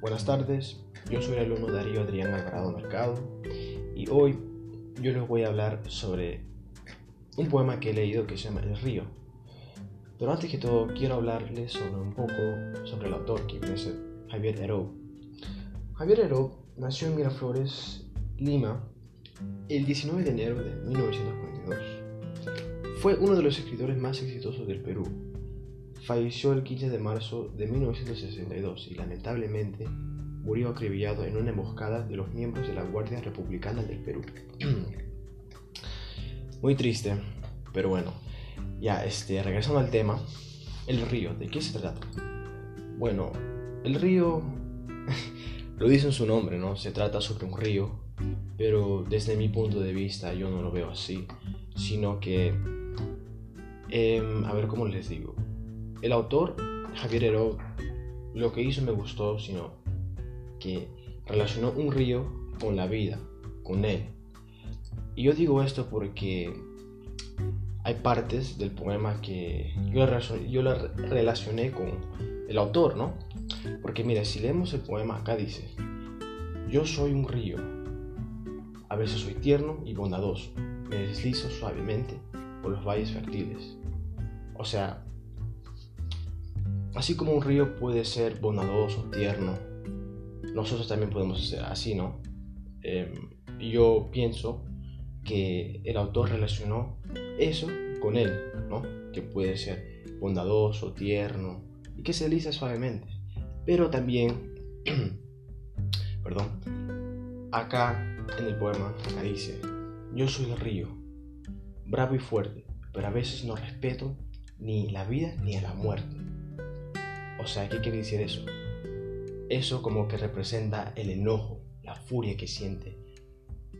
Buenas tardes, yo soy el alumno Darío Adrián Alvarado Mercado y hoy yo les voy a hablar sobre un poema que he leído que se llama El río. Pero antes que todo quiero hablarles sobre un poco sobre el autor que es Javier Heró. Javier Heró nació en Miraflores, Lima, el 19 de enero de 1942. Fue uno de los escritores más exitosos del Perú falleció el 15 de marzo de 1962 y lamentablemente murió acribillado en una emboscada de los miembros de la Guardia Republicana del Perú. Muy triste, pero bueno, ya este, regresando al tema, el río, ¿de qué se trata? Bueno, el río lo dice en su nombre, ¿no? Se trata sobre un río, pero desde mi punto de vista yo no lo veo así, sino que, em, a ver cómo les digo, el autor, Javier Heró, lo que hizo me gustó, sino que relacionó un río con la vida, con él. Y yo digo esto porque hay partes del poema que yo, la relacioné con el autor, ¿no? Porque mira, si leemos el poema, acá dice, yo soy un río, a veces soy tierno y bondadoso, me deslizo suavemente por los valles fértiles. O sea, Así como un río puede ser bondadoso, tierno, nosotros también podemos ser así, ¿no? Em, yo pienso que el autor relacionó eso con él, ¿no? Que puede ser bondadoso, tierno y que se desliza suavemente. Pero también, perdón, acá en el poema, acá dice, yo soy el río, bravo y fuerte, pero a veces no respeto ni la vida ni la muerte. O sea, ¿qué quiere decir eso? Eso como que representa el enojo, la furia que siente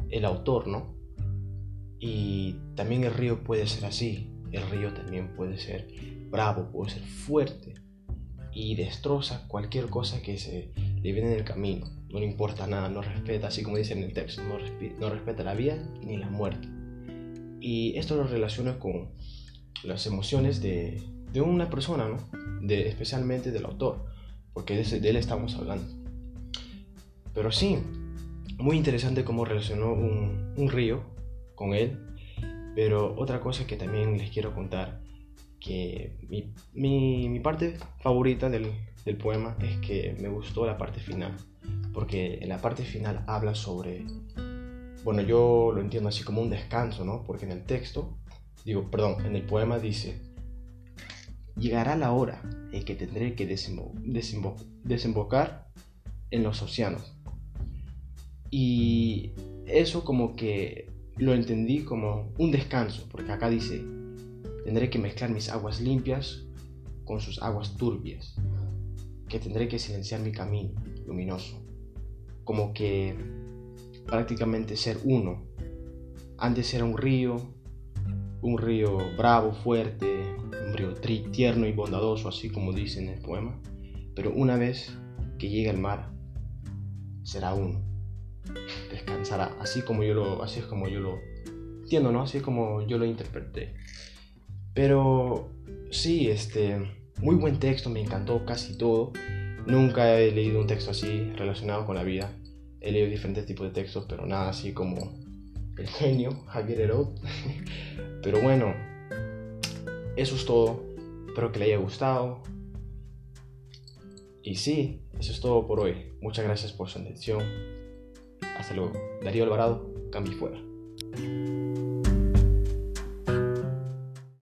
el autor, ¿no? Y también el río puede ser así. El río también puede ser bravo, puede ser fuerte y destroza cualquier cosa que se le viene en el camino. No le importa nada, no respeta, así como dice en el texto, no, no respeta la vida ni la muerte. Y esto lo relaciona con las emociones de, de una persona, ¿no? De, especialmente del autor, porque de, de él estamos hablando. Pero sí, muy interesante cómo relacionó un, un, río con él, pero otra cosa que también les quiero contar, que mi, mi, mi parte favorita del, del poema es que me gustó la parte final, porque en la parte final habla sobre, bueno, yo lo entiendo así como un descanso, ¿no? Porque en el texto, digo, perdón, en el poema dice, llegará la hora en que tendré que desembocar en los océanos. Y eso como que lo entendí como un descanso, porque acá dice, tendré que mezclar mis aguas limpias con sus aguas turbias, que tendré que silenciar mi camino luminoso, como que prácticamente ser uno. Antes era un río, un río bravo, fuerte, río tierno y bondadoso, así como dice en el poema, pero una vez que llegue al mar, será uno, descansará, así como yo lo, así es como yo lo entiendo, ¿no? Así es como yo lo interpreté. Pero sí, este, muy buen texto, me encantó casi todo. Nunca he leído un texto así relacionado con la vida. He leído diferentes tipos de textos, pero nada así como el genio Javier Herod. pero bueno, eso es todo. Espero que le haya gustado. Y sí, eso es todo por hoy. Muchas gracias por su atención. Hasta luego. Darío Alvarado, cambio fuera.